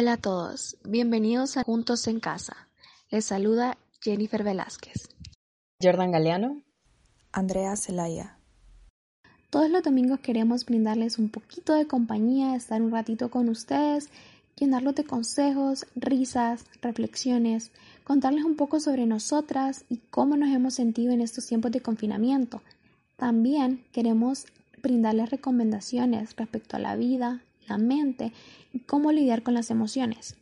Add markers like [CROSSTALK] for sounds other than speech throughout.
Hola a todos, bienvenidos a Juntos en Casa. Les saluda Jennifer Velázquez. Jordan Galeano. Andrea Zelaya. Todos los domingos queremos brindarles un poquito de compañía, estar un ratito con ustedes, llenarlos de consejos, risas, reflexiones, contarles un poco sobre nosotras y cómo nos hemos sentido en estos tiempos de confinamiento. También queremos brindarles recomendaciones respecto a la vida, y cómo lidiar con las emociones.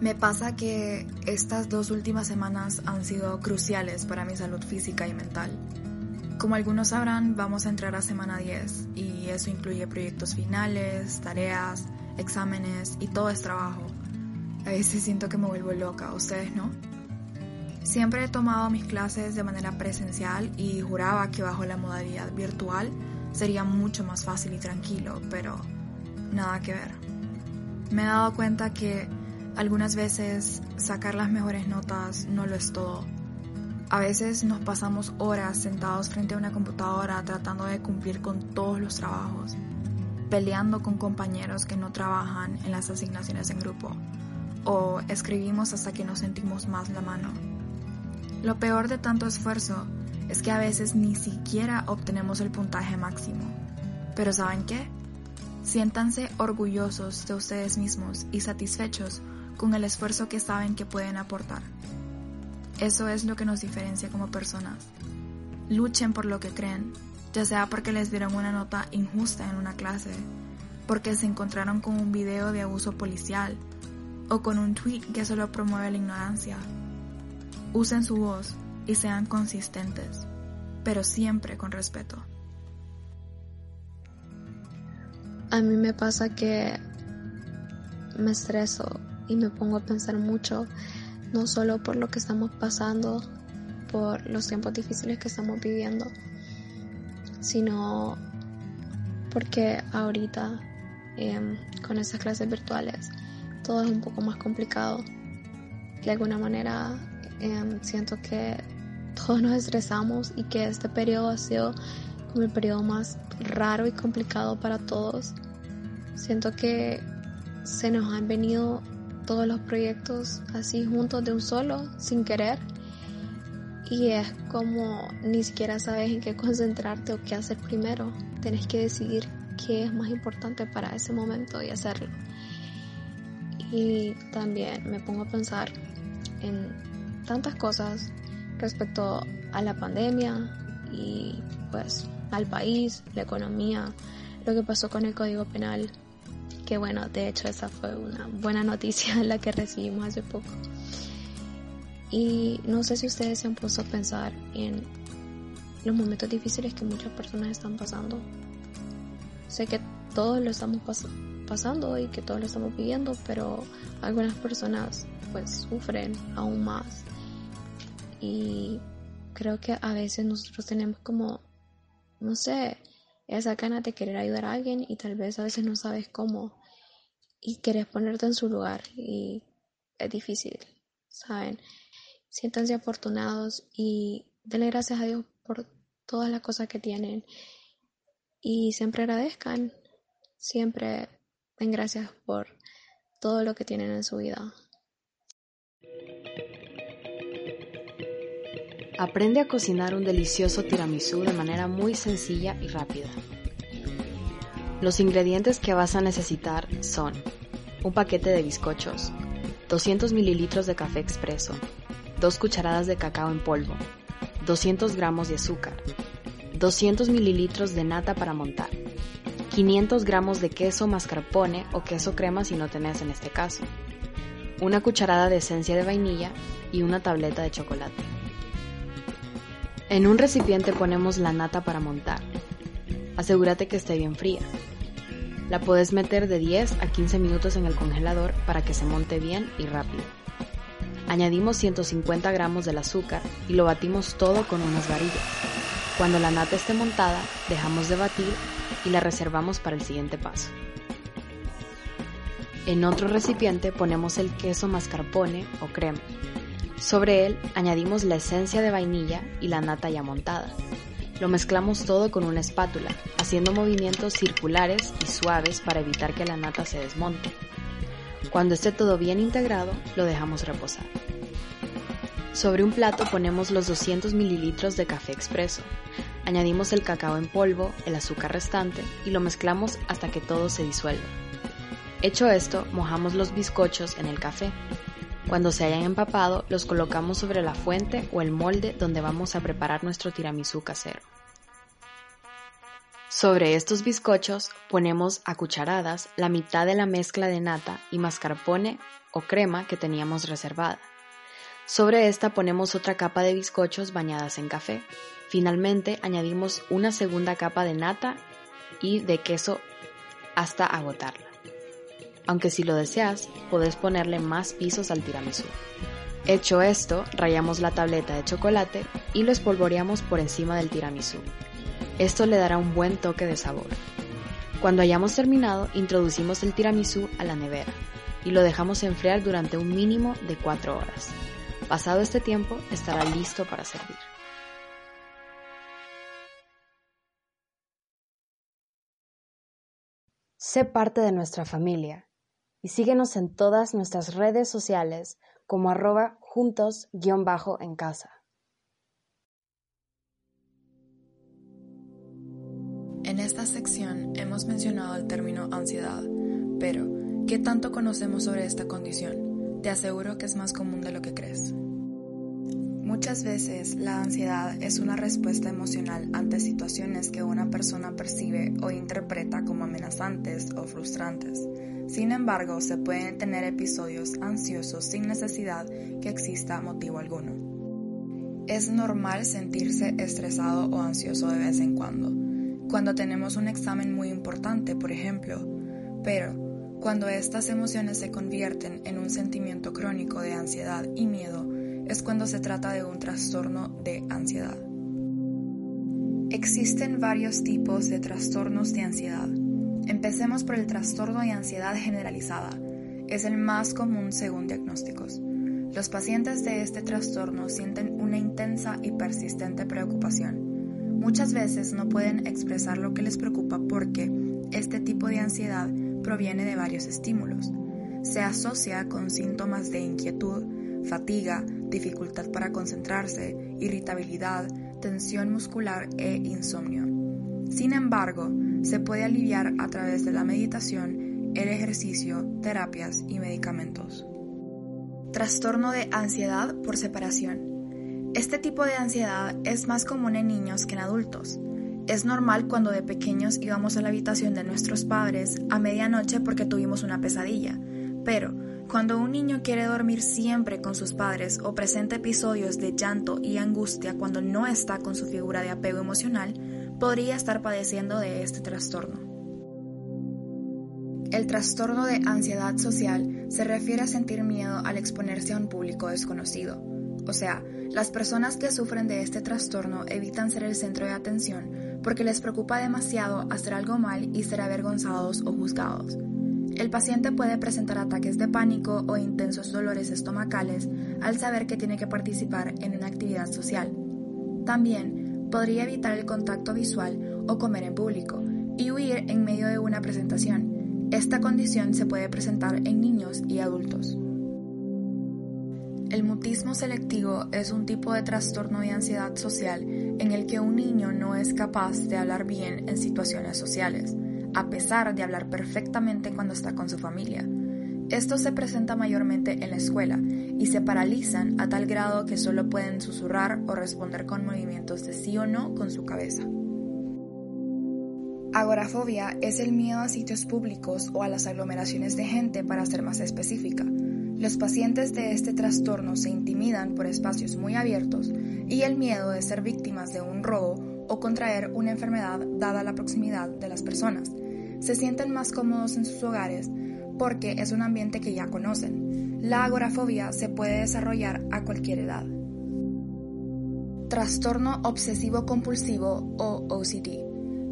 Me pasa que estas dos últimas semanas han sido cruciales para mi salud física y mental. Como algunos sabrán, vamos a entrar a semana 10 y eso incluye proyectos finales, tareas, exámenes y todo es trabajo. A veces siento que me vuelvo loca, ¿ustedes no? Siempre he tomado mis clases de manera presencial y juraba que bajo la modalidad virtual sería mucho más fácil y tranquilo, pero nada que ver. Me he dado cuenta que algunas veces sacar las mejores notas no lo es todo. A veces nos pasamos horas sentados frente a una computadora tratando de cumplir con todos los trabajos, peleando con compañeros que no trabajan en las asignaciones en grupo, o escribimos hasta que nos sentimos más la mano. Lo peor de tanto esfuerzo es que a veces ni siquiera obtenemos el puntaje máximo. Pero ¿saben qué? Siéntanse orgullosos de ustedes mismos y satisfechos con el esfuerzo que saben que pueden aportar. Eso es lo que nos diferencia como personas. Luchen por lo que creen, ya sea porque les dieron una nota injusta en una clase, porque se encontraron con un video de abuso policial o con un tweet que solo promueve la ignorancia. Usen su voz y sean consistentes, pero siempre con respeto. A mí me pasa que me estreso y me pongo a pensar mucho, no solo por lo que estamos pasando, por los tiempos difíciles que estamos viviendo, sino porque ahorita em, con esas clases virtuales todo es un poco más complicado. De alguna manera Em, siento que todos nos estresamos y que este periodo ha sido como el periodo más raro y complicado para todos. Siento que se nos han venido todos los proyectos así juntos de un solo, sin querer. Y es como ni siquiera sabes en qué concentrarte o qué hacer primero. Tienes que decidir qué es más importante para ese momento y hacerlo. Y también me pongo a pensar en tantas cosas respecto a la pandemia y pues al país, la economía, lo que pasó con el Código Penal, que bueno, de hecho esa fue una buena noticia [LAUGHS] la que recibimos hace poco. Y no sé si ustedes se han puesto a pensar en los momentos difíciles que muchas personas están pasando. Sé que todos lo estamos pasando y que todos lo estamos viviendo, pero algunas personas pues sufren aún más y creo que a veces nosotros tenemos como, no sé, esa gana de querer ayudar a alguien y tal vez a veces no sabes cómo y quieres ponerte en su lugar y es difícil, ¿saben? Siéntanse afortunados y denle gracias a Dios por todas las cosas que tienen y siempre agradezcan, siempre den gracias por todo lo que tienen en su vida. Aprende a cocinar un delicioso tiramisú de manera muy sencilla y rápida. Los ingredientes que vas a necesitar son un paquete de bizcochos, 200 mililitros de café expreso, 2 cucharadas de cacao en polvo, 200 gramos de azúcar, 200 mililitros de nata para montar, 500 gramos de queso mascarpone o queso crema si no tenés en este caso, una cucharada de esencia de vainilla y una tableta de chocolate. En un recipiente ponemos la nata para montar. Asegúrate que esté bien fría. La puedes meter de 10 a 15 minutos en el congelador para que se monte bien y rápido. Añadimos 150 gramos del azúcar y lo batimos todo con unas varillas. Cuando la nata esté montada, dejamos de batir y la reservamos para el siguiente paso. En otro recipiente ponemos el queso mascarpone o crema. Sobre él añadimos la esencia de vainilla y la nata ya montada. Lo mezclamos todo con una espátula, haciendo movimientos circulares y suaves para evitar que la nata se desmonte. Cuando esté todo bien integrado, lo dejamos reposar. Sobre un plato ponemos los 200 mililitros de café expreso. Añadimos el cacao en polvo, el azúcar restante y lo mezclamos hasta que todo se disuelva. Hecho esto, mojamos los bizcochos en el café. Cuando se hayan empapado, los colocamos sobre la fuente o el molde donde vamos a preparar nuestro tiramisú casero. Sobre estos bizcochos ponemos a cucharadas la mitad de la mezcla de nata y mascarpone o crema que teníamos reservada. Sobre esta ponemos otra capa de bizcochos bañadas en café. Finalmente añadimos una segunda capa de nata y de queso hasta agotarla. Aunque si lo deseas, puedes ponerle más pisos al tiramisú. Hecho esto, rayamos la tableta de chocolate y lo espolvoreamos por encima del tiramisú. Esto le dará un buen toque de sabor. Cuando hayamos terminado, introducimos el tiramisú a la nevera y lo dejamos enfriar durante un mínimo de 4 horas. Pasado este tiempo, estará listo para servir. Sé parte de nuestra familia y síguenos en todas nuestras redes sociales como arroba juntos-en casa. En esta sección hemos mencionado el término ansiedad, pero ¿qué tanto conocemos sobre esta condición? Te aseguro que es más común de lo que crees. Muchas veces la ansiedad es una respuesta emocional ante situaciones que una persona percibe o interpreta como amenazantes o frustrantes. Sin embargo, se pueden tener episodios ansiosos sin necesidad que exista motivo alguno. Es normal sentirse estresado o ansioso de vez en cuando, cuando tenemos un examen muy importante, por ejemplo, pero cuando estas emociones se convierten en un sentimiento crónico de ansiedad y miedo, es cuando se trata de un trastorno de ansiedad. Existen varios tipos de trastornos de ansiedad. Empecemos por el trastorno de ansiedad generalizada. Es el más común según diagnósticos. Los pacientes de este trastorno sienten una intensa y persistente preocupación. Muchas veces no pueden expresar lo que les preocupa porque este tipo de ansiedad proviene de varios estímulos. Se asocia con síntomas de inquietud, fatiga, dificultad para concentrarse, irritabilidad, tensión muscular e insomnio. Sin embargo, se puede aliviar a través de la meditación, el ejercicio, terapias y medicamentos. Trastorno de ansiedad por separación. Este tipo de ansiedad es más común en niños que en adultos. Es normal cuando de pequeños íbamos a la habitación de nuestros padres a medianoche porque tuvimos una pesadilla, pero cuando un niño quiere dormir siempre con sus padres o presenta episodios de llanto y angustia cuando no está con su figura de apego emocional, podría estar padeciendo de este trastorno. El trastorno de ansiedad social se refiere a sentir miedo al exponerse a un público desconocido. O sea, las personas que sufren de este trastorno evitan ser el centro de atención porque les preocupa demasiado hacer algo mal y ser avergonzados o juzgados. El paciente puede presentar ataques de pánico o intensos dolores estomacales al saber que tiene que participar en una actividad social. También podría evitar el contacto visual o comer en público y huir en medio de una presentación. Esta condición se puede presentar en niños y adultos. El mutismo selectivo es un tipo de trastorno de ansiedad social en el que un niño no es capaz de hablar bien en situaciones sociales, a pesar de hablar perfectamente cuando está con su familia. Esto se presenta mayormente en la escuela y se paralizan a tal grado que solo pueden susurrar o responder con movimientos de sí o no con su cabeza. Agorafobia es el miedo a sitios públicos o a las aglomeraciones de gente para ser más específica. Los pacientes de este trastorno se intimidan por espacios muy abiertos y el miedo de ser víctimas de un robo o contraer una enfermedad dada la proximidad de las personas. Se sienten más cómodos en sus hogares porque es un ambiente que ya conocen. La agorafobia se puede desarrollar a cualquier edad. Trastorno obsesivo compulsivo o OCD.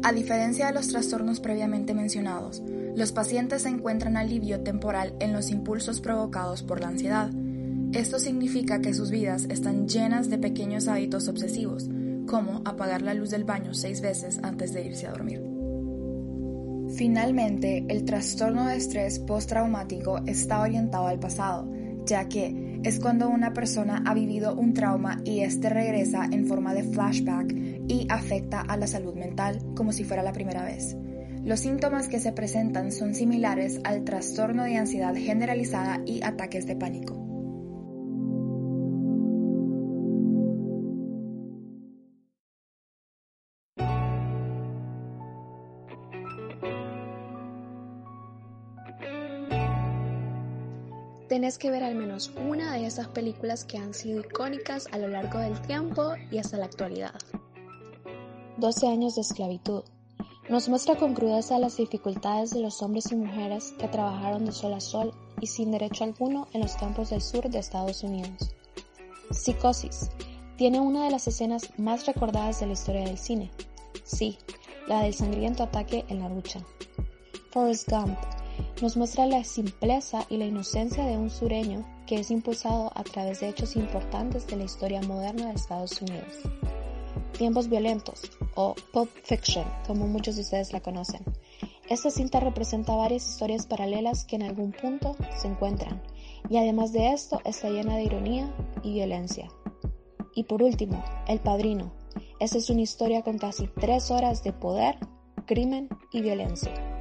A diferencia de los trastornos previamente mencionados, los pacientes encuentran alivio temporal en los impulsos provocados por la ansiedad. Esto significa que sus vidas están llenas de pequeños hábitos obsesivos, como apagar la luz del baño seis veces antes de irse a dormir. Finalmente, el trastorno de estrés postraumático está orientado al pasado, ya que es cuando una persona ha vivido un trauma y este regresa en forma de flashback y afecta a la salud mental como si fuera la primera vez. Los síntomas que se presentan son similares al trastorno de ansiedad generalizada y ataques de pánico. Tenés que ver al menos una de esas películas que han sido icónicas a lo largo del tiempo y hasta la actualidad. 12 años de esclavitud. Nos muestra con crudeza las dificultades de los hombres y mujeres que trabajaron de sol a sol y sin derecho alguno en los campos del sur de Estados Unidos. Psicosis. Tiene una de las escenas más recordadas de la historia del cine. Sí, la del sangriento ataque en la ducha. Forrest Gump nos muestra la simpleza y la inocencia de un sureño que es impulsado a través de hechos importantes de la historia moderna de Estados Unidos. Tiempos violentos, o Pop Fiction, como muchos de ustedes la conocen. Esta cinta representa varias historias paralelas que en algún punto se encuentran, y además de esto está llena de ironía y violencia. Y por último, El Padrino. Esta es una historia con casi tres horas de poder, crimen y violencia.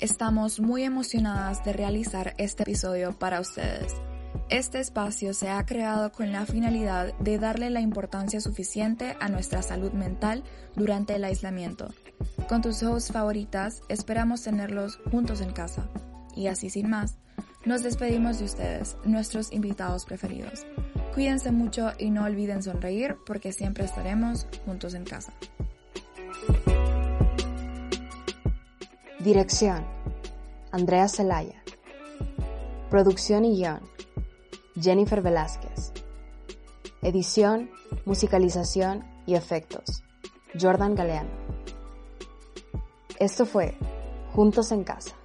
Estamos muy emocionadas de realizar este episodio para ustedes. Este espacio se ha creado con la finalidad de darle la importancia suficiente a nuestra salud mental durante el aislamiento. Con tus hosts favoritas, esperamos tenerlos juntos en casa. Y así sin más, nos despedimos de ustedes, nuestros invitados preferidos. Cuídense mucho y no olviden sonreír porque siempre estaremos juntos en casa. Dirección. Andrea Celaya. Producción y guion. Jennifer Velázquez. Edición, musicalización y efectos. Jordan Galeano. Esto fue Juntos en Casa.